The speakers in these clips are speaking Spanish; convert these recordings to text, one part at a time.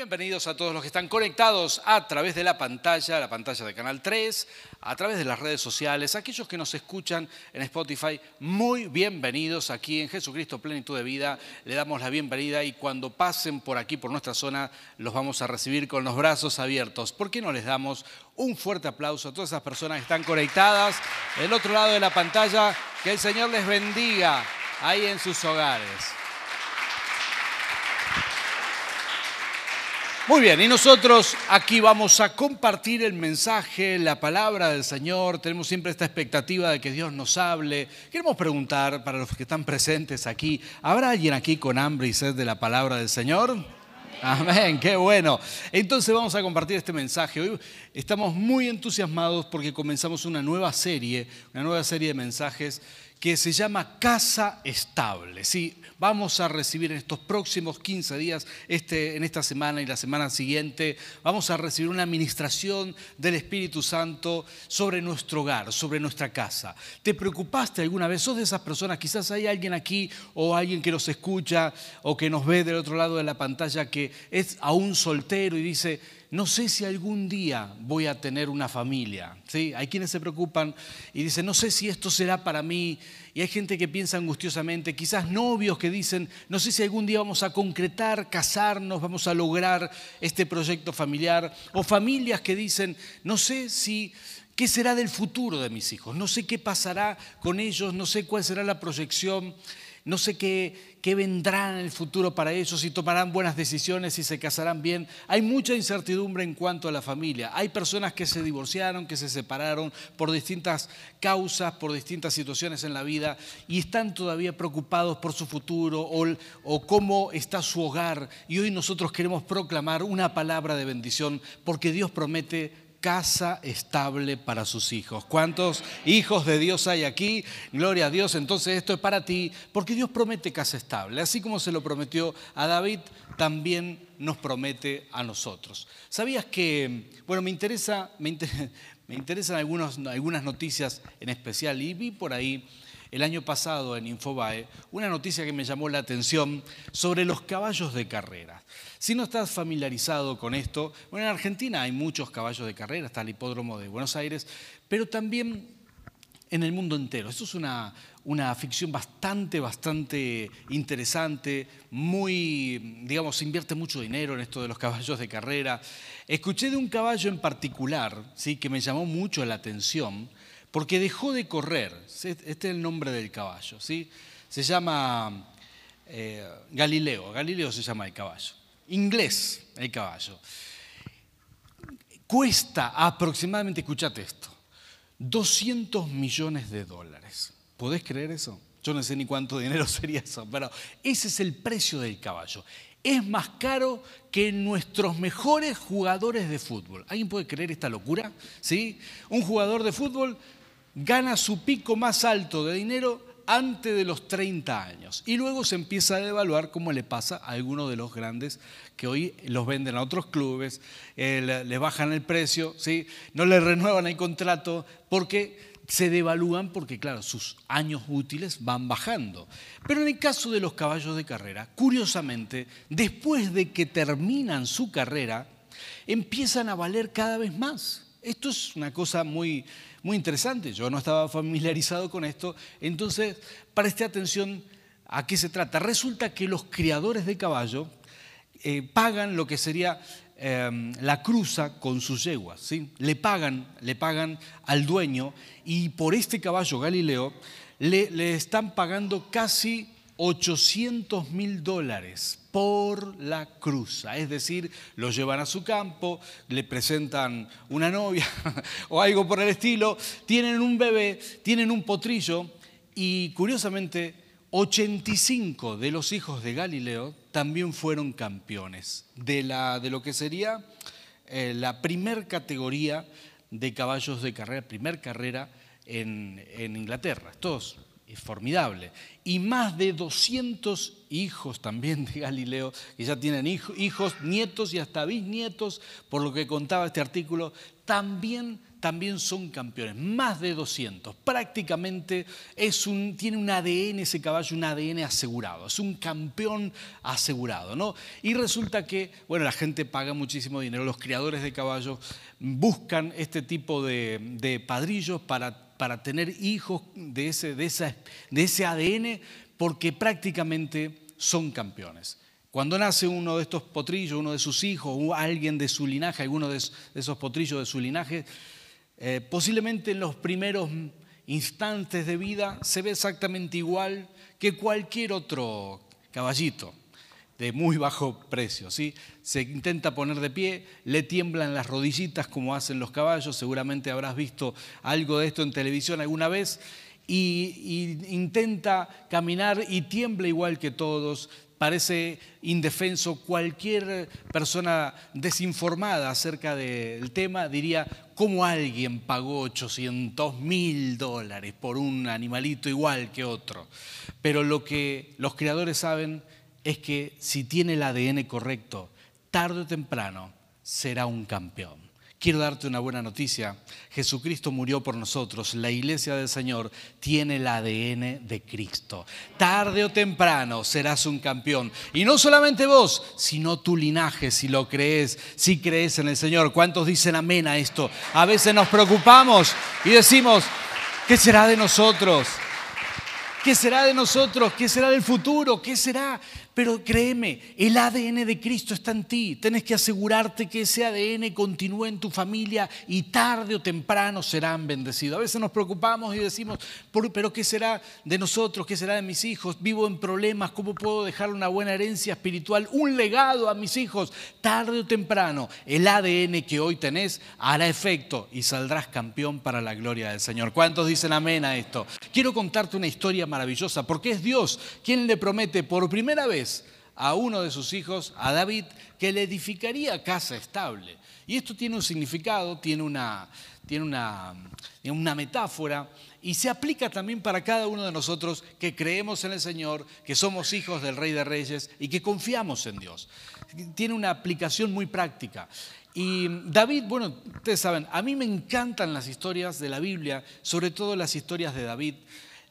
bienvenidos a todos los que están conectados a través de la pantalla, la pantalla de Canal 3, a través de las redes sociales, aquellos que nos escuchan en Spotify, muy bienvenidos aquí en Jesucristo Plenitud de Vida. Le damos la bienvenida y cuando pasen por aquí, por nuestra zona, los vamos a recibir con los brazos abiertos. ¿Por qué no les damos un fuerte aplauso a todas esas personas que están conectadas del otro lado de la pantalla? Que el Señor les bendiga ahí en sus hogares. Muy bien, y nosotros aquí vamos a compartir el mensaje, la palabra del Señor. Tenemos siempre esta expectativa de que Dios nos hable. Queremos preguntar para los que están presentes aquí, ¿habrá alguien aquí con hambre y sed de la palabra del Señor? Amén, qué bueno. Entonces vamos a compartir este mensaje. Hoy estamos muy entusiasmados porque comenzamos una nueva serie, una nueva serie de mensajes que se llama Casa Estable. Sí, vamos a recibir en estos próximos 15 días, este, en esta semana y la semana siguiente, vamos a recibir una administración del Espíritu Santo sobre nuestro hogar, sobre nuestra casa. ¿Te preocupaste alguna vez? ¿Sos de esas personas? Quizás hay alguien aquí o alguien que nos escucha o que nos ve del otro lado de la pantalla que es aún soltero y dice, no sé si algún día voy a tener una familia. ¿Sí? Hay quienes se preocupan y dicen, no sé si esto será para mí. Y hay gente que piensa angustiosamente, quizás novios que dicen, no sé si algún día vamos a concretar, casarnos, vamos a lograr este proyecto familiar. O familias que dicen, no sé si ¿Qué será del futuro de mis hijos? No sé qué pasará con ellos, no sé cuál será la proyección no sé qué, qué vendrá en el futuro para ellos, si tomarán buenas decisiones, si se casarán bien. Hay mucha incertidumbre en cuanto a la familia. Hay personas que se divorciaron, que se separaron por distintas causas, por distintas situaciones en la vida y están todavía preocupados por su futuro o, o cómo está su hogar. Y hoy nosotros queremos proclamar una palabra de bendición porque Dios promete casa estable para sus hijos. ¿Cuántos hijos de Dios hay aquí? Gloria a Dios. Entonces esto es para ti, porque Dios promete casa estable. Así como se lo prometió a David, también nos promete a nosotros. ¿Sabías que, bueno, me, interesa, me, interesan algunas noticias en especial y vi por ahí el año pasado en Infobae una noticia que me llamó la atención sobre los caballos de carrera. Si no estás familiarizado con esto, bueno, en Argentina hay muchos caballos de carrera, está el hipódromo de Buenos Aires, pero también en el mundo entero. Esto es una, una ficción bastante, bastante interesante, muy, digamos, invierte mucho dinero en esto de los caballos de carrera. Escuché de un caballo en particular, ¿sí? que me llamó mucho la atención, porque dejó de correr. Este es el nombre del caballo, ¿sí? Se llama eh, Galileo, Galileo se llama el caballo inglés el caballo. Cuesta aproximadamente, escúchate esto, 200 millones de dólares. ¿Podés creer eso? Yo no sé ni cuánto dinero sería eso, pero ese es el precio del caballo. Es más caro que nuestros mejores jugadores de fútbol. ¿Alguien puede creer esta locura? ¿Sí? Un jugador de fútbol gana su pico más alto de dinero antes de los 30 años. Y luego se empieza a devaluar como le pasa a algunos de los grandes que hoy los venden a otros clubes, eh, le bajan el precio, ¿sí? no le renuevan el contrato porque se devalúan porque, claro, sus años útiles van bajando. Pero en el caso de los caballos de carrera, curiosamente, después de que terminan su carrera, empiezan a valer cada vez más. Esto es una cosa muy, muy interesante. Yo no estaba familiarizado con esto. Entonces, presté atención a qué se trata. Resulta que los criadores de caballo eh, pagan lo que sería em, la cruza con sus yeguas. ¿sí? Le, pagan, le pagan al dueño y por este caballo Galileo le, le están pagando casi 800 mil dólares por la cruza. Es decir, lo llevan a su campo, le presentan una novia o algo por el estilo, tienen un bebé, tienen un potrillo y curiosamente 85 de los hijos de Galileo también fueron campeones de, la, de lo que sería eh, la primer categoría de caballos de carrera, primer carrera en, en Inglaterra. Todos es formidable. Y más de 200 hijos también de Galileo, que ya tienen hijos, nietos y hasta bisnietos, por lo que contaba este artículo, también, también son campeones. Más de 200. Prácticamente es un, tiene un ADN ese caballo, un ADN asegurado. Es un campeón asegurado. ¿no? Y resulta que, bueno, la gente paga muchísimo dinero. Los criadores de caballos buscan este tipo de, de padrillos para para tener hijos de ese, de, de ese ADN porque prácticamente son campeones. Cuando nace uno de estos potrillos, uno de sus hijos, o alguien de su linaje, alguno de esos potrillos de su linaje, eh, posiblemente en los primeros instantes de vida se ve exactamente igual que cualquier otro caballito de muy bajo precio. ¿sí? Se intenta poner de pie, le tiemblan las rodillitas como hacen los caballos, seguramente habrás visto algo de esto en televisión alguna vez, y, intenta caminar y tiembla igual que todos, parece indefenso. Cualquier persona desinformada acerca del tema diría, ¿cómo alguien pagó 800 mil dólares por un animalito igual que otro? Pero lo que los creadores saben es que si tiene el ADN correcto, tarde o temprano será un campeón. Quiero darte una buena noticia. Jesucristo murió por nosotros. La iglesia del Señor tiene el ADN de Cristo. Tarde o temprano serás un campeón. Y no solamente vos, sino tu linaje, si lo crees, si crees en el Señor. ¿Cuántos dicen amén a esto? A veces nos preocupamos y decimos, ¿qué será de nosotros? ¿Qué será de nosotros? ¿Qué será del futuro? ¿Qué será? Pero créeme, el ADN de Cristo está en ti. Tienes que asegurarte que ese ADN continúe en tu familia y tarde o temprano serán bendecidos. A veces nos preocupamos y decimos, pero ¿qué será de nosotros? ¿Qué será de mis hijos? Vivo en problemas. ¿Cómo puedo dejar una buena herencia espiritual, un legado a mis hijos? Tarde o temprano, el ADN que hoy tenés hará efecto y saldrás campeón para la gloria del Señor. ¿Cuántos dicen amén a esto? Quiero contarte una historia maravillosa porque es Dios quien le promete por primera vez a uno de sus hijos, a David, que le edificaría casa estable. Y esto tiene un significado, tiene una, tiene una, una metáfora y se aplica también para cada uno de nosotros que creemos en el Señor, que somos hijos del Rey de Reyes y que confiamos en Dios. Tiene una aplicación muy práctica. Y David, bueno, ustedes saben, a mí me encantan las historias de la Biblia, sobre todo las historias de David.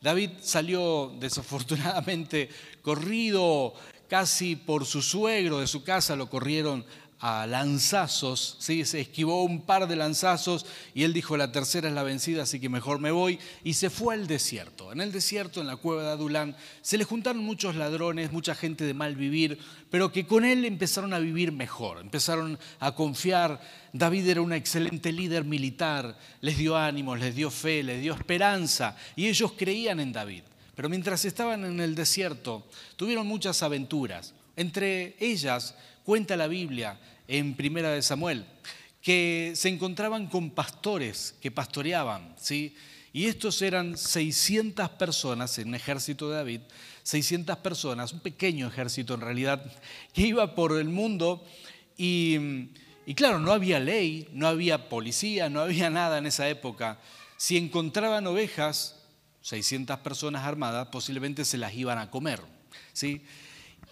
David salió desafortunadamente corrido casi por su suegro de su casa, lo corrieron a lanzazos, ¿sí? se esquivó un par de lanzazos y él dijo, la tercera es la vencida, así que mejor me voy, y se fue al desierto. En el desierto, en la cueva de Adulán, se le juntaron muchos ladrones, mucha gente de mal vivir, pero que con él empezaron a vivir mejor, empezaron a confiar. David era un excelente líder militar, les dio ánimos, les dio fe, les dio esperanza, y ellos creían en David. Pero mientras estaban en el desierto, tuvieron muchas aventuras. Entre ellas, cuenta la Biblia en Primera de Samuel, que se encontraban con pastores que pastoreaban, ¿sí? Y estos eran 600 personas en ejército de David, 600 personas, un pequeño ejército en realidad, que iba por el mundo y, y claro, no había ley, no había policía, no había nada en esa época. Si encontraban ovejas, 600 personas armadas, posiblemente se las iban a comer. ¿sí?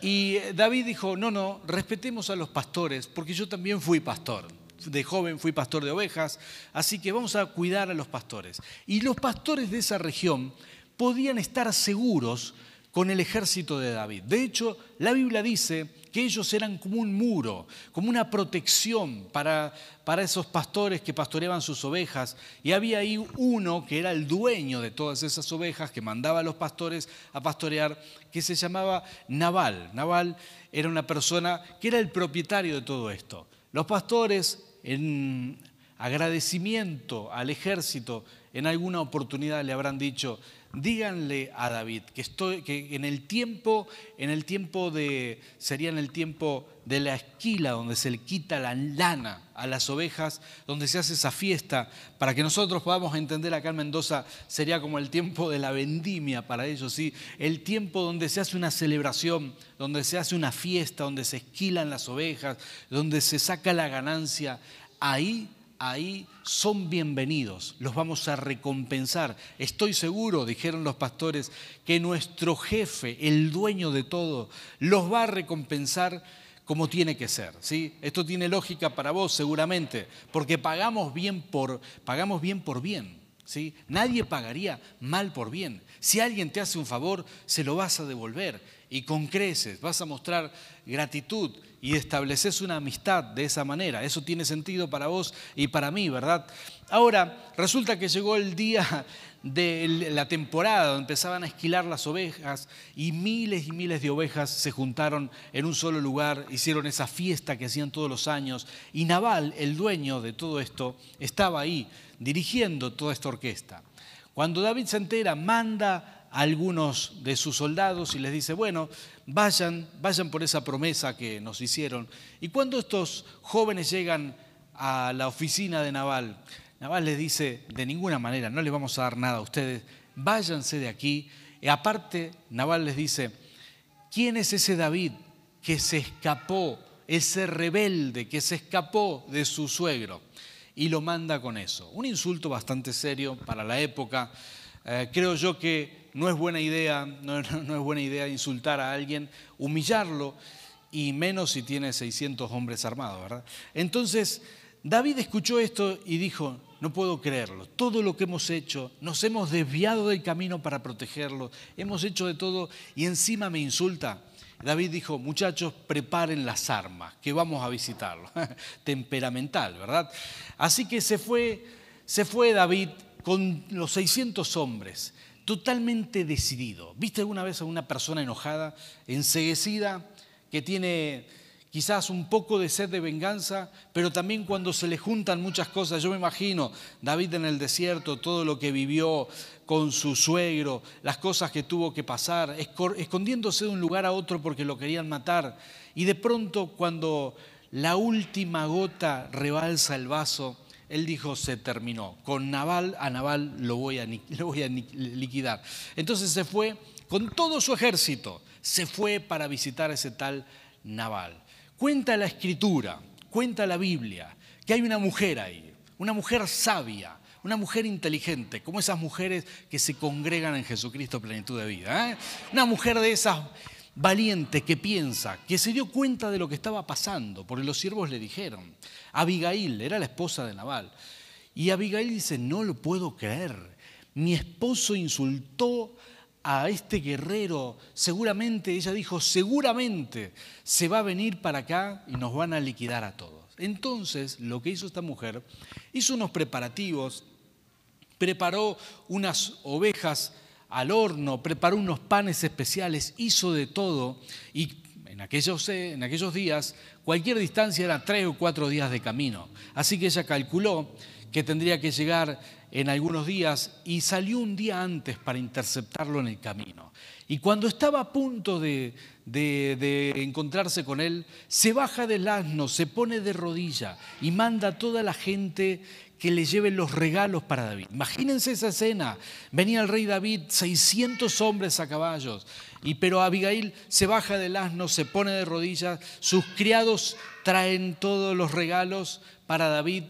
Y David dijo, no, no, respetemos a los pastores, porque yo también fui pastor. De joven fui pastor de ovejas, así que vamos a cuidar a los pastores. Y los pastores de esa región podían estar seguros con el ejército de David. De hecho, la Biblia dice que ellos eran como un muro, como una protección para, para esos pastores que pastoreaban sus ovejas. Y había ahí uno que era el dueño de todas esas ovejas, que mandaba a los pastores a pastorear, que se llamaba Naval. Naval era una persona que era el propietario de todo esto. Los pastores, en agradecimiento al ejército, en alguna oportunidad le habrán dicho, díganle a David que, que en el tiempo, en el tiempo de, sería en el tiempo de la esquila, donde se le quita la lana a las ovejas, donde se hace esa fiesta, para que nosotros podamos entender acá en Mendoza, sería como el tiempo de la vendimia para ellos, ¿sí? el tiempo donde se hace una celebración, donde se hace una fiesta, donde se esquilan las ovejas, donde se saca la ganancia, ahí ahí son bienvenidos, los vamos a recompensar. Estoy seguro, dijeron los pastores, que nuestro jefe, el dueño de todo, los va a recompensar como tiene que ser. ¿sí? Esto tiene lógica para vos seguramente, porque pagamos bien por, pagamos bien, por bien. ¿sí? Nadie pagaría mal por bien. Si alguien te hace un favor, se lo vas a devolver y con creces, vas a mostrar gratitud y estableces una amistad de esa manera. Eso tiene sentido para vos y para mí, ¿verdad? Ahora, resulta que llegó el día de la temporada donde empezaban a esquilar las ovejas y miles y miles de ovejas se juntaron en un solo lugar, hicieron esa fiesta que hacían todos los años y Naval, el dueño de todo esto, estaba ahí dirigiendo toda esta orquesta. Cuando David se entera, manda algunos de sus soldados y les dice, bueno, vayan, vayan por esa promesa que nos hicieron. Y cuando estos jóvenes llegan a la oficina de Naval, Naval les dice, de ninguna manera, no les vamos a dar nada a ustedes, váyanse de aquí. Y aparte, Naval les dice, ¿quién es ese David que se escapó, ese rebelde que se escapó de su suegro? Y lo manda con eso. Un insulto bastante serio para la época. Eh, creo yo que no es buena idea, no, es buena idea insultar a alguien, humillarlo, y menos si tiene 600 hombres armados, ¿verdad? Entonces, David escuchó esto y dijo, no puedo creerlo, todo lo que hemos hecho, nos hemos desviado del camino para protegerlo, hemos hecho de todo y encima me insulta. David dijo, muchachos, preparen las armas, que vamos a visitarlo. Temperamental, ¿verdad? Así que se fue, se fue David con los 600 hombres totalmente decidido. ¿Viste alguna vez a una persona enojada, enseguecida, que tiene quizás un poco de sed de venganza, pero también cuando se le juntan muchas cosas? Yo me imagino David en el desierto, todo lo que vivió con su suegro, las cosas que tuvo que pasar, escondiéndose de un lugar a otro porque lo querían matar. Y de pronto cuando la última gota rebalsa el vaso, él dijo, se terminó. Con Naval, a Naval lo voy a, liquidar. Entonces se fue con todo su ejército, se fue para visitar ese tal Naval. Cuenta la escritura, cuenta la Biblia, que hay una mujer ahí, una mujer sabia, una mujer inteligente, como esas mujeres que se congregan en Jesucristo plenitud de vida. ¿eh? Una mujer de esas valiente que piensa, que se dio cuenta de lo que estaba pasando, porque los siervos le dijeron. Abigail era la esposa de Nabal. Y Abigail dice, no lo puedo creer. Mi esposo insultó a este guerrero. Seguramente, ella dijo, seguramente se va a venir para acá y nos van a liquidar a todos. Entonces, lo que hizo esta mujer, hizo unos preparativos, preparó unas ovejas al horno, preparó unos panes especiales, hizo de todo y en aquellos, en aquellos días cualquier distancia era tres o cuatro días de camino. Así que ella calculó que tendría que llegar en algunos días y salió un día antes para interceptarlo en el camino. Y cuando estaba a punto de, de, encontrarse con él, se baja del asno, se pone de rodilla y manda a toda la gente que le lleven los regalos para David. Imagínense esa escena. Venía el rey David, 600 hombres a caballos, y pero Abigail se baja del asno, se pone de rodillas, sus criados traen todos los regalos para David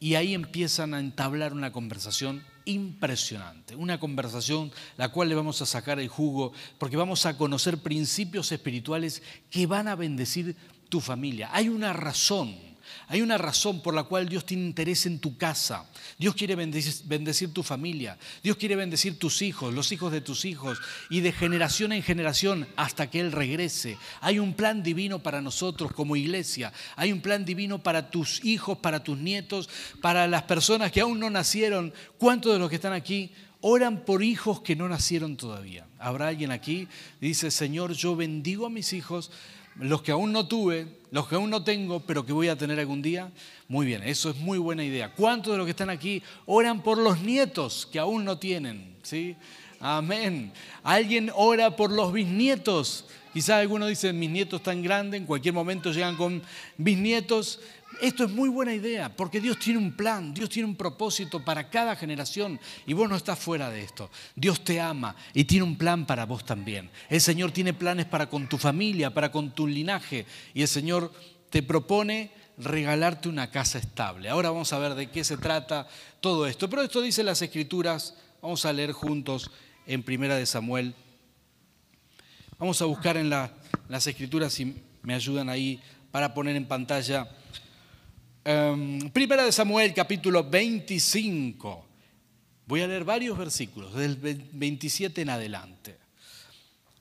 y ahí empiezan a entablar una conversación impresionante, una conversación la cual le vamos a sacar el jugo porque vamos a conocer principios espirituales que van a bendecir tu familia. Hay una razón hay una razón por la cual Dios tiene interés en tu casa. Dios quiere bendecir, tu familia. Dios quiere bendecir tus hijos, los hijos de tus hijos y de generación en generación hasta que Él regrese. Hay un plan divino para nosotros como iglesia. Hay un plan divino para tus hijos, para tus nietos, para las personas que aún no nacieron. ¿Cuántos de los que están aquí oran por hijos que no nacieron todavía? ¿Habrá alguien aquí? Dice, Señor, yo bendigo a mis hijos los que aún no tuve, los que aún no tengo, pero que voy a tener algún día. Muy bien, eso es muy buena idea. ¿Cuántos de los que están aquí oran por los nietos que aún no tienen? ¿Sí? Amén. ¿Alguien ora por los bisnietos? Quizás algunos dicen, mis nietos están grandes, en cualquier momento llegan con bisnietos. Esto es muy buena idea, porque Dios tiene un plan, Dios tiene un propósito para cada generación y vos no estás fuera de esto. Dios te ama y tiene un plan para vos también. El Señor tiene planes para con tu familia, para con tu linaje y el Señor te propone regalarte una casa estable. Ahora vamos a ver de qué se trata todo esto. Pero esto dice las escrituras, vamos a leer juntos en Primera de Samuel. Vamos a buscar en las escrituras si me ayudan ahí para poner en pantalla. Em, primera de Samuel, capítulo 25. Voy a leer varios versículos, del 27 en adelante.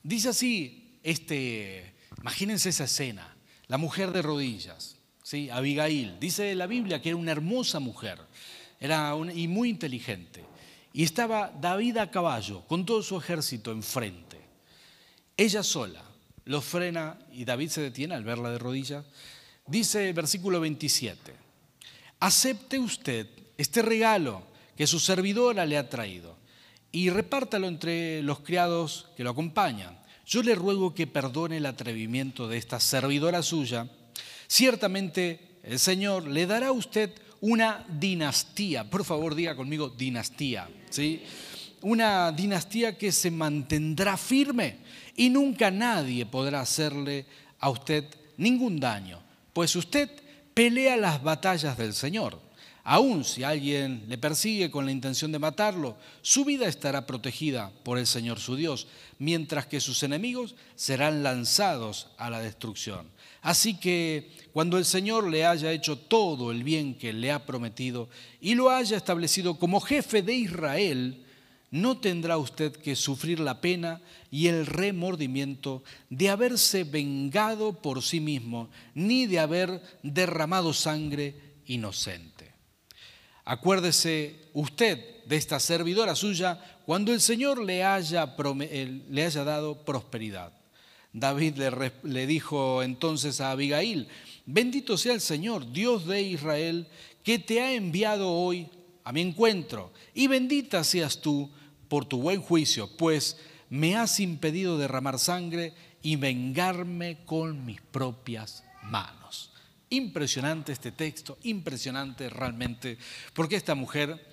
Dice así, este, imagínense esa escena, la mujer de rodillas, ¿sí? Abigail. Dice la Biblia que era una hermosa mujer era y muy inteligente. Y estaba David a caballo, con todo su ejército enfrente. Ella sola lo frena y David se detiene al verla de rodillas. Dice el versículo 27, acepte usted este regalo que su servidora le ha traído y repártalo entre los criados que lo acompañan. Yo le ruego que perdone el atrevimiento de esta servidora suya. Ciertamente el Señor le dará a usted una dinastía. Por favor, diga conmigo dinastía. ¿sí? Una dinastía que se mantendrá firme y nunca nadie podrá hacerle a usted ningún daño, pues usted pelea las batallas del Señor. Aun si alguien le persigue con la intención de matarlo, su vida estará protegida por el Señor su Dios, mientras que sus enemigos serán lanzados a la destrucción. Así que cuando el Señor le haya hecho todo el bien que le ha prometido y lo haya establecido como jefe de Israel, no tendrá usted que sufrir la pena y el remordimiento de haberse vengado por sí mismo, ni de haber derramado sangre inocente. Acuérdese usted de esta servidora suya cuando el Señor le haya, le haya dado prosperidad. David le, le dijo entonces a Abigail, bendito sea el Señor, Dios de Israel, que te ha enviado hoy a mi encuentro, y bendita seas tú por tu buen juicio, pues me has impedido derramar sangre y vengarme con mis propias manos. Impresionante este texto, impresionante realmente, porque esta mujer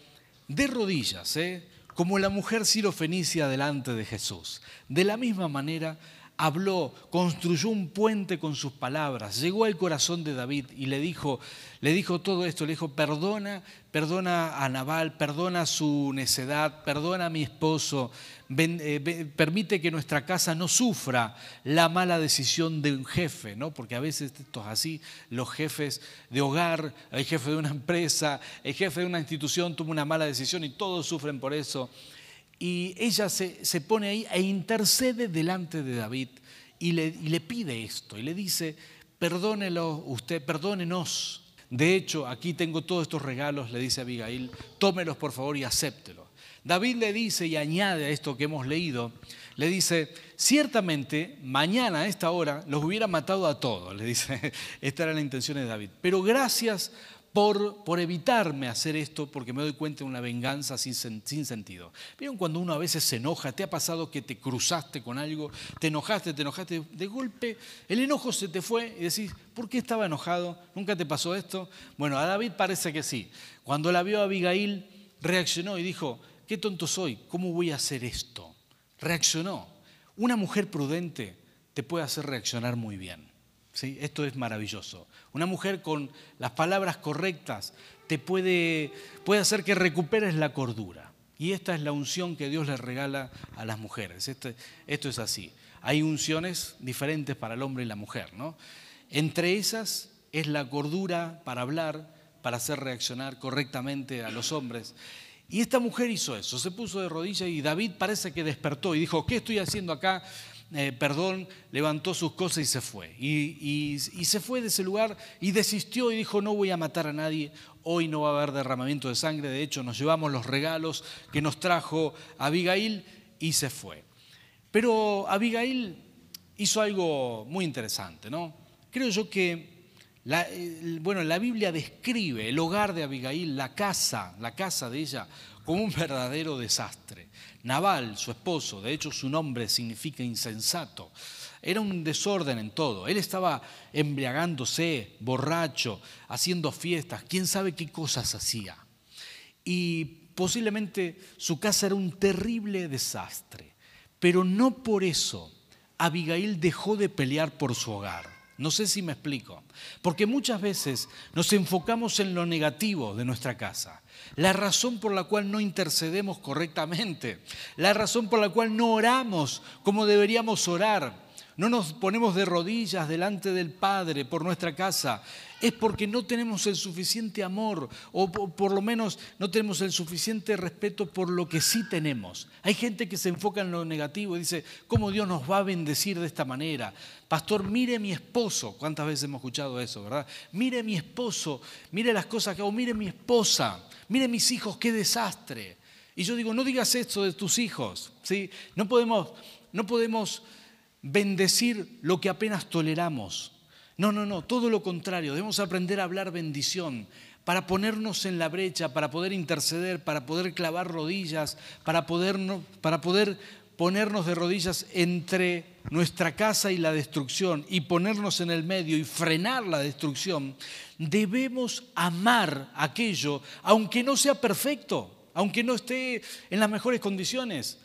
de rodillas, ¿eh? como la mujer sirofenicia delante de Jesús, de la misma manera habló, construyó un puente con sus palabras, llegó al corazón de David y le dijo, le dijo todo esto, le dijo, perdona, perdona a Nabal, perdona su necedad, perdona a mi esposo, eh, permite que nuestra casa no sufra la mala decisión de un jefe, ¿no? porque a veces esto es así, los jefes de hogar, el jefe de una empresa, el jefe de una institución toma una mala decisión y todos sufren por eso. Y ella se, pone ahí e intercede delante de David y le, y le pide esto y le dice, perdónelo usted, perdónenos. De hecho, aquí tengo todos estos regalos, le dice Abigail, tómelos por favor y acéptelos. David le dice y añade a esto que hemos leído, le dice, ciertamente mañana a esta hora los hubiera matado a todos, le dice, esta era la intención de David, pero gracias por, por, evitarme hacer esto porque me doy cuenta de una venganza sin, sin sentido. ¿Vieron cuando uno a veces se enoja? ¿Te ha pasado que te cruzaste con algo? ¿Te enojaste, te enojaste? De golpe el enojo se te fue y decís, ¿por qué estaba enojado? ¿Nunca te pasó esto? Bueno, a David parece que sí. Cuando la vio a Abigail, reaccionó y dijo, qué tonto soy, ¿cómo voy a hacer esto? Reaccionó. Una mujer prudente te puede hacer reaccionar muy bien. ¿Sí? Esto es maravilloso. Una mujer con las palabras correctas te puede, puede hacer que recuperes la cordura. Y esta es la unción que Dios le regala a las mujeres. Esto, esto es así. Hay unciones diferentes para el hombre y la mujer. ¿no? Entre esas es la cordura para hablar, para hacer reaccionar correctamente a los hombres. Y esta mujer hizo eso, se puso de rodillas y David parece que despertó y dijo, ¿qué estoy haciendo acá? Eh, perdón, levantó sus cosas y se fue. Y, se fue de ese lugar y desistió y dijo, no voy a matar a nadie, hoy no va a haber derramamiento de sangre, de hecho nos llevamos los regalos que nos trajo Abigail y se fue. Pero Abigail hizo algo muy interesante, ¿no? Creo yo que la, bueno, la Biblia describe el hogar de Abigail, la casa, la casa de ella, como un verdadero desastre. Naval, su esposo, de hecho su nombre significa insensato, era un desorden en todo. Él estaba embriagándose, borracho, haciendo fiestas, quién sabe qué cosas hacía. Y posiblemente su casa era un terrible desastre. Pero no por eso Abigail dejó de pelear por su hogar. No sé si me explico. Porque muchas veces nos enfocamos en lo negativo de nuestra casa. La razón por la cual no intercedemos correctamente. La razón por la cual no oramos como deberíamos orar no nos ponemos de rodillas delante del Padre por nuestra casa, es porque no tenemos el suficiente amor o por lo menos no tenemos el suficiente respeto por lo que sí tenemos. Hay gente que se enfoca en lo negativo y dice, ¿cómo Dios nos va a bendecir de esta manera? Pastor, mire mi esposo. ¿Cuántas veces hemos escuchado eso, verdad? Mire mi esposo, mire las cosas que hago, mire mi esposa, mire mis hijos, qué desastre. Y yo digo, no digas esto de tus hijos, ¿sí? No podemos, no podemos bendecir lo que apenas toleramos. No, no, no, todo lo contrario, debemos aprender a hablar bendición para ponernos en la brecha, para poder interceder, para poder clavar rodillas, para poder, para poder ponernos de rodillas entre nuestra casa y la destrucción y ponernos en el medio y frenar la destrucción, debemos amar aquello, aunque no sea perfecto, aunque no esté en las mejores condiciones.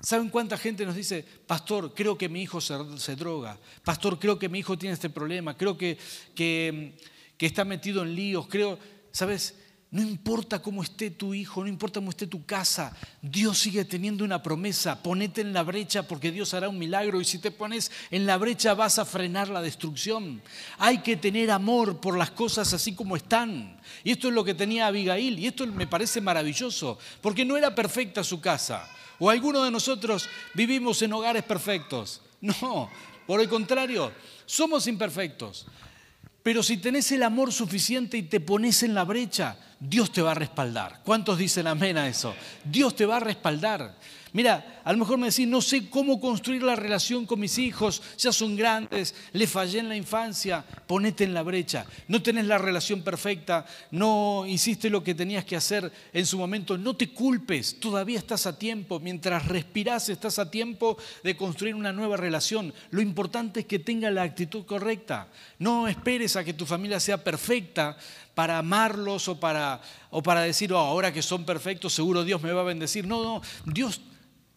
¿Saben cuánta gente nos dice, pastor, creo que mi hijo se, droga, pastor, creo que mi hijo tiene este problema, creo que, que, que está metido en líos, creo, ¿sabes? No importa cómo esté tu hijo, no importa cómo esté tu casa, Dios sigue teniendo una promesa. Ponete en la brecha porque Dios hará un milagro y si te pones en la brecha vas a frenar la destrucción. Hay que tener amor por las cosas así como están. Y esto es lo que tenía Abigail y esto me parece maravilloso porque no era perfecta su casa. ¿O alguno de nosotros vivimos en hogares perfectos? No, por el contrario, somos imperfectos. Pero si tenés el amor suficiente y te pones en la brecha, Dios te va a respaldar. ¿Cuántos dicen amén a eso? Dios te va a respaldar. Mira, a lo mejor me decís, no sé cómo construir la relación con mis hijos, ya son grandes, le fallé en la infancia, ponete en la brecha. No tenés la relación perfecta, no hiciste lo que tenías que hacer en su momento, no te culpes, todavía estás a tiempo, mientras respirás estás a tiempo de construir una nueva relación. Lo importante es que tenga la actitud correcta. No esperes a que tu familia sea perfecta para amarlos o para, o para decir, oh, ahora que son perfectos, seguro Dios me va a bendecir. No, no, Dios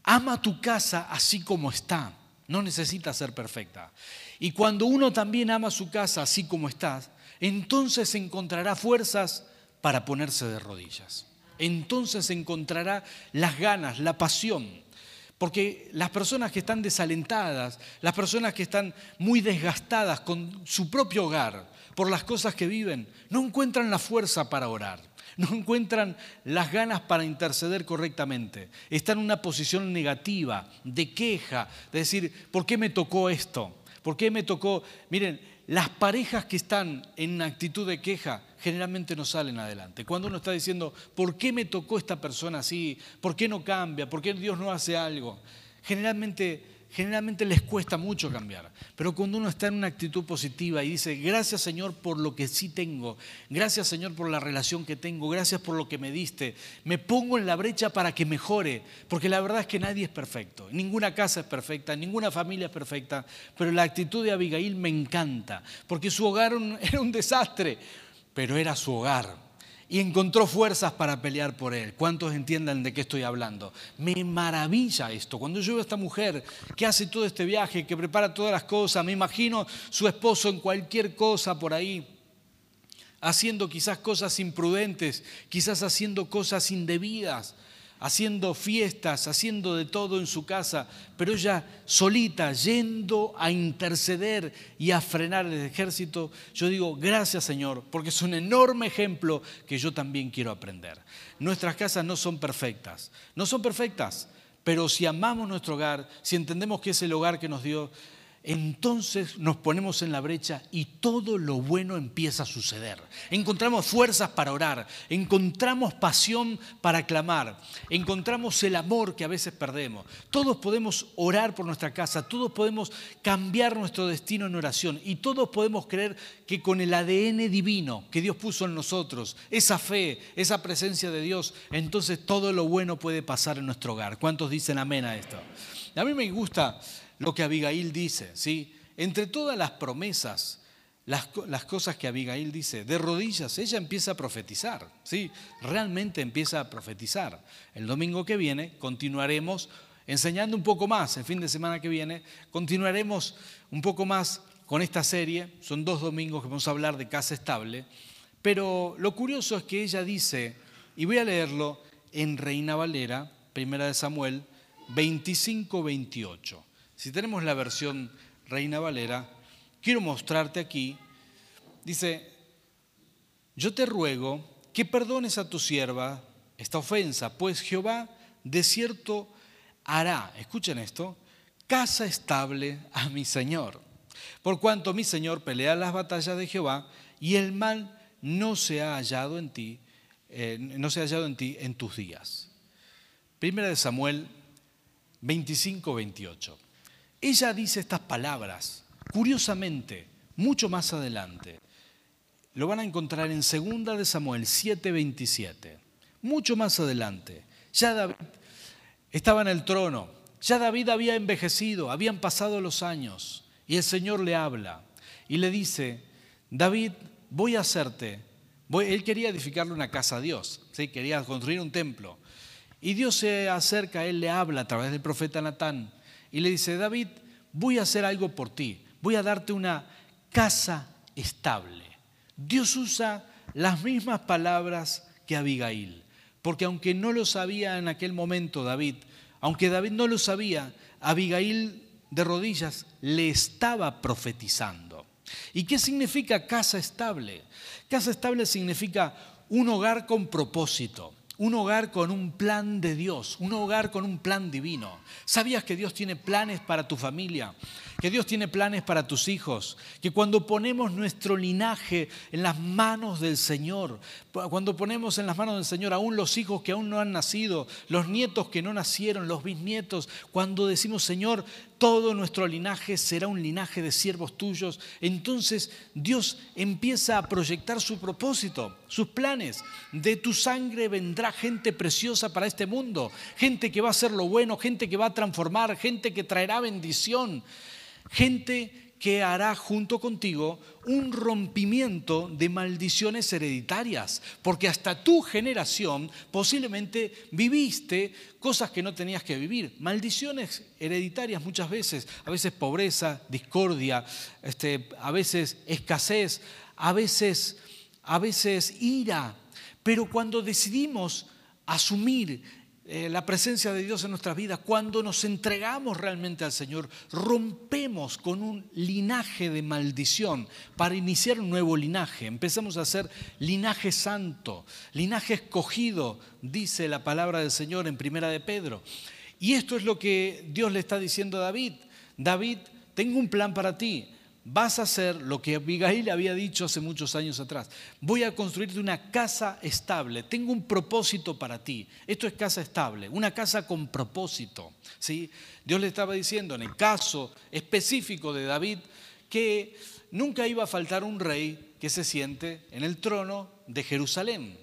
ama tu casa así como está. No necesita ser perfecta. Y cuando uno también ama su casa así como está, entonces encontrará fuerzas para ponerse de rodillas. Entonces encontrará las ganas, la pasión. Porque las personas que están desalentadas, las personas que están muy desgastadas con su propio hogar, por las cosas que viven, no encuentran la fuerza para orar no encuentran las ganas para interceder correctamente. Están en una posición negativa, de queja, de decir, ¿por qué me tocó esto? ¿Por qué me tocó? Miren, las parejas que están en actitud de queja generalmente no salen adelante. Cuando uno está diciendo, ¿por qué me tocó esta persona así? ¿Por qué no cambia? ¿Por qué Dios no hace algo? Generalmente generalmente les cuesta mucho cambiar. Pero cuando uno está en una actitud positiva y dice, gracias Señor por lo que sí tengo, gracias Señor por la relación que tengo, gracias por lo que me diste, me pongo en la brecha para que mejore, porque la verdad es que nadie es perfecto, ninguna casa es perfecta, ninguna familia es perfecta, pero la actitud de Abigail me encanta, porque su hogar era un desastre, pero era su hogar y encontró fuerzas para pelear por él. ¿Cuántos entiendan de qué estoy hablando? Me maravilla esto. Cuando yo veo a esta mujer que hace todo este viaje, que prepara todas las cosas, me imagino su esposo en cualquier cosa por ahí, haciendo quizás cosas imprudentes, quizás haciendo cosas indebidas haciendo fiestas, haciendo de todo en su casa, pero ella solita, yendo a interceder y a frenar el ejército, yo digo, gracias Señor, porque es un enorme ejemplo que yo también quiero aprender. Nuestras casas no son perfectas, no son perfectas, pero si amamos nuestro hogar, si entendemos que es el hogar que nos dio, entonces nos ponemos en la brecha y todo lo bueno empieza a suceder. Encontramos fuerzas para orar, encontramos pasión para clamar, encontramos el amor que a veces perdemos. Todos podemos orar por nuestra casa, todos podemos cambiar nuestro destino en oración y todos podemos creer que con el ADN divino que Dios puso en nosotros, esa fe, esa presencia de Dios, entonces todo lo bueno puede pasar en nuestro hogar. ¿Cuántos dicen amén a esto? A mí me gusta lo que Abigail dice, ¿sí? Entre todas las promesas, las, cosas que Abigail dice, de rodillas, ella empieza a profetizar, ¿sí? Realmente empieza a profetizar. El domingo que viene continuaremos enseñando un poco más, el fin de semana que viene, continuaremos un poco más con esta serie. Son dos domingos que vamos a hablar de casa estable. Pero lo curioso es que ella dice, y voy a leerlo en Reina Valera, primera de Samuel 25-28. Si tenemos la versión Reina Valera, quiero mostrarte aquí, dice, yo te ruego que perdones a tu sierva esta ofensa, pues Jehová de cierto hará, escuchen esto, casa estable a mi Señor. Por cuanto mi Señor pelea las batallas de Jehová y el mal no se ha hallado en ti, eh, no se ha hallado en ti en tus días. Primera de Samuel 25, 28. Ella dice estas palabras, curiosamente, mucho más adelante. Lo van a encontrar en Segunda de Samuel 7, 27. Mucho más adelante. Ya David estaba en el trono, ya David había envejecido, habían pasado los años, y el Señor le habla y le dice, David, voy a hacerte, él quería edificarle una casa a Dios, ¿sí? quería construir un templo. Y Dios se acerca, él le habla a través del profeta Natán y le dice, David, voy a hacer algo por ti, voy a darte una casa estable. Dios usa las mismas palabras que Abigail, porque aunque no lo sabía en aquel momento David, aunque David no lo sabía, Abigail de rodillas le estaba profetizando. ¿Y qué significa casa estable? Casa estable significa un hogar con propósito, un hogar con un plan de Dios, un hogar con un plan divino. ¿Sabías que Dios tiene planes para tu familia? Que Dios tiene planes para tus hijos, que cuando ponemos nuestro linaje en las manos del Señor, cuando ponemos en las manos del Señor aún los hijos que aún no han nacido, los nietos que no nacieron, los bisnietos, cuando decimos, Señor, todo nuestro linaje será un linaje de siervos tuyos, entonces Dios empieza a proyectar su propósito, sus planes. De tu sangre vendrá gente preciosa para este mundo, gente que va a hacer lo bueno, gente que va a transformar, gente que traerá bendición gente que hará junto contigo un rompimiento de maldiciones hereditarias, porque hasta tu generación posiblemente viviste cosas que no tenías que vivir, maldiciones hereditarias muchas veces, a veces pobreza, discordia, este, a veces escasez, a veces, a veces ira, pero cuando decidimos asumir eh, la presencia de Dios en nuestras vidas, cuando nos entregamos realmente al Señor, rompemos con un linaje de maldición para iniciar un nuevo linaje. Empezamos a ser linaje santo, linaje escogido, dice la palabra del Señor en Primera de Pedro. Y esto es lo que Dios le está diciendo a David. David, tengo un plan para ti vas a hacer lo que Abigail había dicho hace muchos años atrás. Voy a construirte una casa estable. Tengo un propósito para ti. Esto es casa estable, una casa con propósito. ¿sí? Dios le estaba diciendo en el caso específico de David que nunca iba a faltar un rey que se siente en el trono de Jerusalén.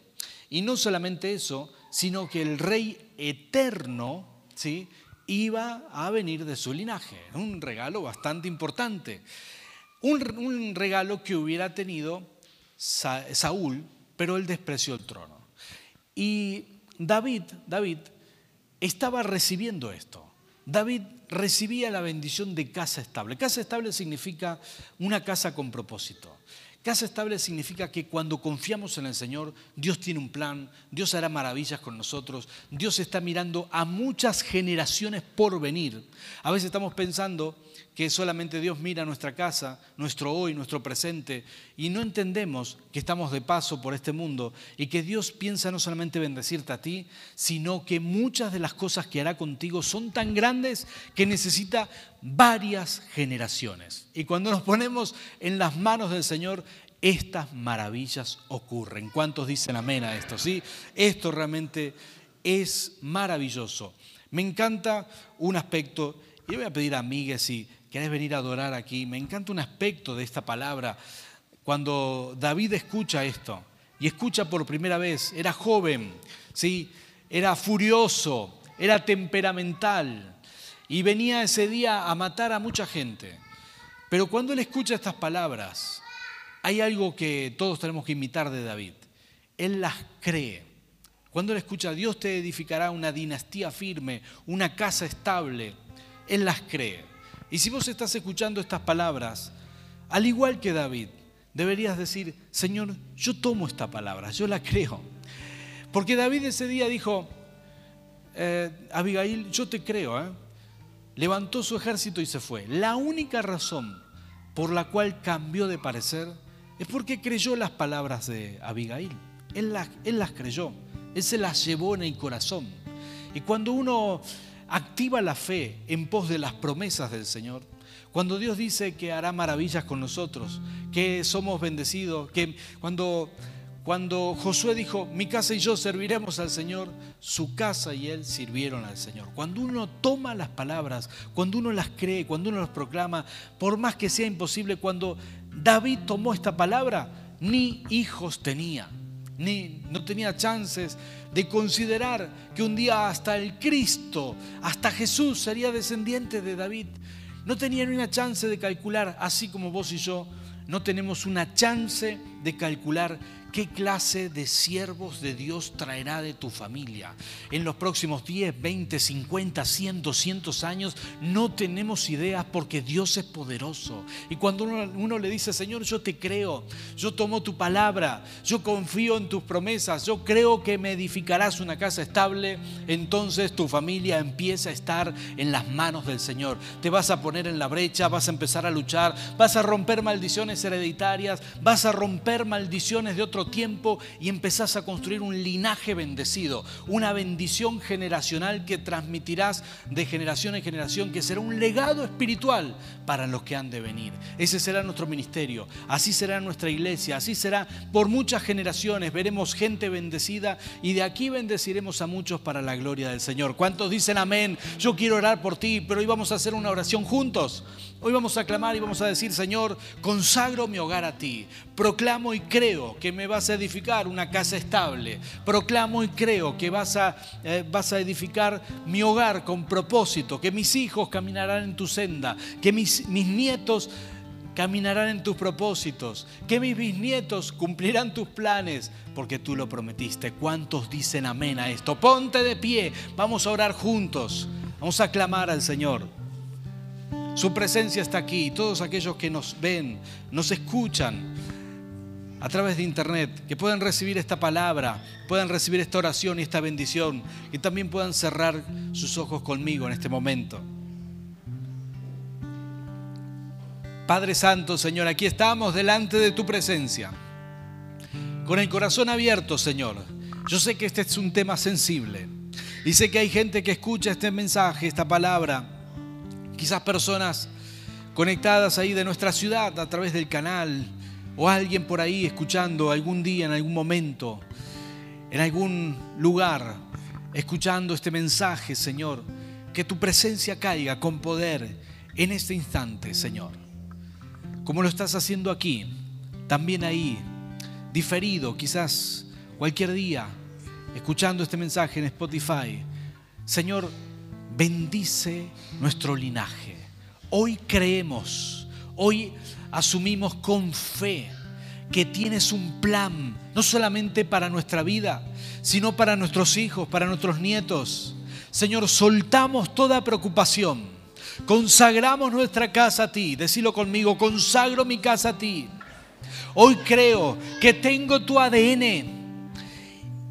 Y no solamente eso, sino que el rey eterno ¿sí? iba a venir de su linaje. Un regalo bastante importante un, regalo que hubiera tenido Saúl, pero él despreció el trono. Y David, David estaba recibiendo esto. David recibía la bendición de casa estable. Casa estable significa una casa con propósito. Casa estable significa que cuando confiamos en el Señor, Dios tiene un plan, Dios hará maravillas con nosotros, Dios está mirando a muchas generaciones por venir. A veces estamos pensando que solamente Dios mira nuestra casa, nuestro hoy, nuestro presente, y no entendemos que estamos de paso por este mundo y que Dios piensa no solamente bendecirte a ti, sino que muchas de las cosas que hará contigo son tan grandes que necesita varias generaciones. Y cuando nos ponemos en las manos del Señor, estas maravillas ocurren. ¿Cuántos dicen amén a esto? ¿Sí? Esto realmente es maravilloso. Me encanta un aspecto, y voy a pedir a Miguel si querés venir a adorar aquí. Me encanta un aspecto de esta palabra. Cuando David escucha esto, y escucha por primera vez, era joven, ¿sí? era furioso, era temperamental, y venía ese día a matar a mucha gente. Pero cuando él escucha estas palabras, hay algo que todos tenemos que imitar de David. Él las cree. Cuando él escucha, Dios te edificará una dinastía firme, una casa estable, él las cree. Y si vos estás escuchando estas palabras, al igual que David, deberías decir, Señor, yo tomo esta palabra, yo la creo. Porque David ese día dijo, eh, Abigail, yo te creo, ¿eh? levantó su ejército y se fue. La única razón por la cual cambió de parecer es porque creyó las palabras de Abigail. Él las, él las creyó, él se las llevó en el corazón. Y cuando uno activa la fe en pos de las promesas del Señor, cuando Dios dice que hará maravillas con nosotros, que somos bendecidos, que cuando, cuando Josué dijo, mi casa y yo serviremos al Señor, su casa y él sirvieron al Señor. Cuando uno toma las palabras, cuando uno las cree, cuando uno las proclama, por más que sea imposible, cuando David tomó esta palabra, ni hijos tenía, ni no tenía chances de considerar que un día hasta el Cristo, hasta Jesús sería descendiente de David. No tenía ni una chance de calcular, así como vos y yo, no tenemos una chance de calcular ¿Qué clase de siervos de Dios traerá de tu familia? En los próximos 10, 20, 50, 100, 200 años no tenemos ideas porque Dios es poderoso. Y cuando uno, le dice, Señor, yo te creo, yo tomo tu palabra, yo confío en tus promesas, yo creo que me edificarás una casa estable, entonces tu familia empieza a estar en las manos del Señor. Te vas a poner en la brecha, vas a empezar a luchar, vas a romper maldiciones hereditarias, vas a romper maldiciones de otros tiempo y empezás a construir un linaje bendecido, una bendición generacional que transmitirás de generación en generación, que será un legado espiritual para los que han de venir. Ese será nuestro ministerio, así será nuestra iglesia, así será por muchas generaciones. Veremos gente bendecida y de aquí bendeciremos a muchos para la gloria del Señor. ¿Cuántos dicen amén? Yo quiero orar por ti, pero hoy vamos a hacer una oración juntos. Hoy vamos a clamar y vamos a decir, Señor, consagro mi hogar a ti. Proclamo y creo que me vas a edificar una casa estable. Proclamo y creo que vas a, eh, vas a edificar mi hogar con propósito, que mis hijos caminarán en tu senda, que mis, mis nietos caminarán en tus propósitos, que mis bisnietos cumplirán tus planes, porque tú lo prometiste. ¿Cuántos dicen amén a esto? Ponte de pie, vamos a orar juntos, vamos a clamar al Señor. Su presencia está aquí. Todos aquellos que nos ven, nos escuchan a través de internet, que puedan recibir esta palabra, puedan recibir esta oración y esta bendición, y también puedan cerrar sus ojos conmigo en este momento. Padre Santo, Señor, aquí estamos delante de tu presencia, con el corazón abierto, Señor. Yo sé que este es un tema sensible y sé que hay gente que escucha este mensaje, esta palabra Quizás personas conectadas ahí de nuestra ciudad a través del canal o alguien por ahí escuchando algún día, en algún momento, en algún lugar, escuchando este mensaje, Señor. Que tu presencia caiga con poder en este instante, Señor. Como lo estás haciendo aquí, también ahí, diferido, quizás cualquier día, escuchando este mensaje en Spotify. Señor, bendice nuestro linaje. Hoy creemos, hoy asumimos con fe que tienes un plan, no solamente para nuestra vida, sino para nuestros hijos, para nuestros nietos. Señor, soltamos toda preocupación, consagramos nuestra casa a ti, decilo conmigo, consagro mi casa a ti. Hoy creo que tengo tu ADN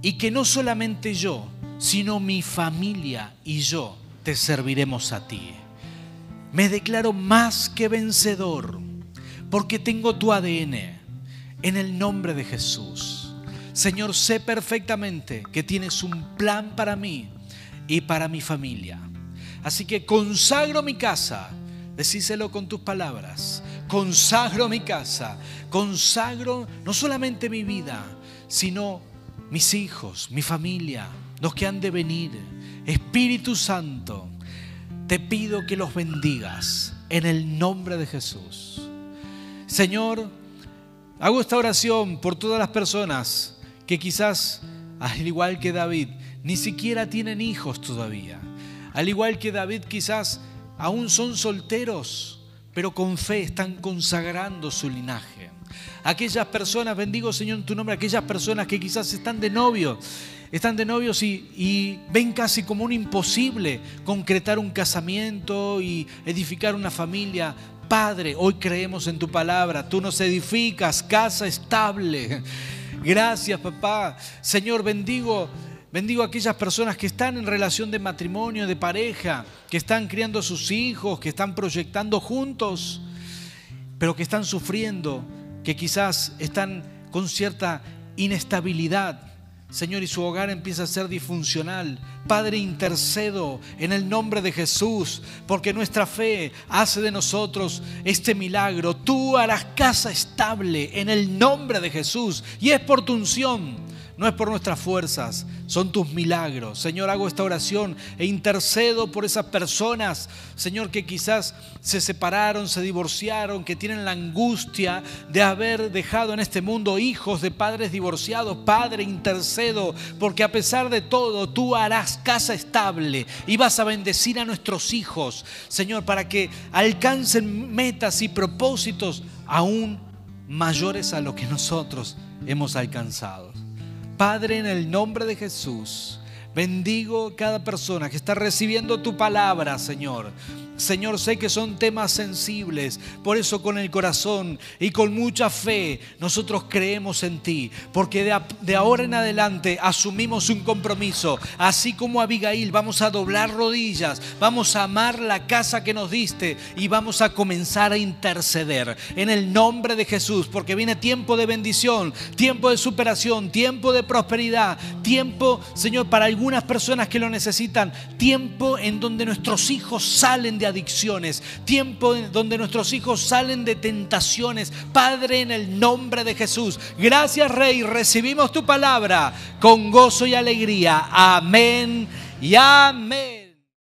y que no solamente yo, sino mi familia y yo te serviremos a ti. Me declaro más que vencedor porque tengo tu ADN en el nombre de Jesús. Señor, sé perfectamente que tienes un plan para mí y para mi familia. Así que consagro mi casa, decíselo con tus palabras, consagro mi casa, consagro no solamente mi vida, sino mis hijos, mi familia, los que han de venir Espíritu Santo, te pido que los bendigas en el nombre de Jesús. Señor, hago esta oración por todas las personas que quizás, al igual que David, ni siquiera tienen hijos todavía. Al igual que David, quizás aún son solteros, pero con fe están consagrando su linaje. Aquellas personas, bendigo Señor en tu nombre, aquellas personas que quizás están de novio están de novios y, ven casi como un imposible concretar un casamiento y edificar una familia. Padre, hoy creemos en tu palabra. Tú nos edificas casa estable. Gracias, papá. Señor, bendigo Bendigo a aquellas personas que están en relación de matrimonio, de pareja, que están criando a sus hijos, que están proyectando juntos, pero que están sufriendo, que quizás están con cierta inestabilidad. Señor, y su hogar empieza a ser disfuncional. Padre, intercedo en el nombre de Jesús, porque nuestra fe hace de nosotros este milagro. Tú harás casa estable en el nombre de Jesús, y es por tu unción no es por nuestras fuerzas, son tus milagros. Señor, hago esta oración e intercedo por esas personas, Señor, que quizás se separaron, se divorciaron, que tienen la angustia de haber dejado en este mundo hijos de padres divorciados. Padre, intercedo, porque a pesar de todo, tú harás casa estable y vas a bendecir a nuestros hijos, Señor, para que alcancen metas y propósitos aún mayores a lo que nosotros hemos alcanzado. Padre, en el nombre de Jesús, bendigo cada persona que está recibiendo tu palabra, Señor. Señor, sé que son temas sensibles, por eso con el corazón y con mucha fe nosotros creemos en ti, porque de, ahora en adelante asumimos un compromiso, así como Abigail, vamos a doblar rodillas, vamos a amar la casa que nos diste. Y vamos a comenzar a interceder en el nombre de Jesús, porque viene tiempo de bendición, tiempo de superación, tiempo de prosperidad, tiempo, Señor, para algunas personas que lo necesitan, tiempo en donde nuestros hijos salen adicciones, tiempo donde nuestros hijos salen de tentaciones. Padre, en el nombre de Jesús, gracias Rey, recibimos tu palabra con gozo y alegría. Amén y amén.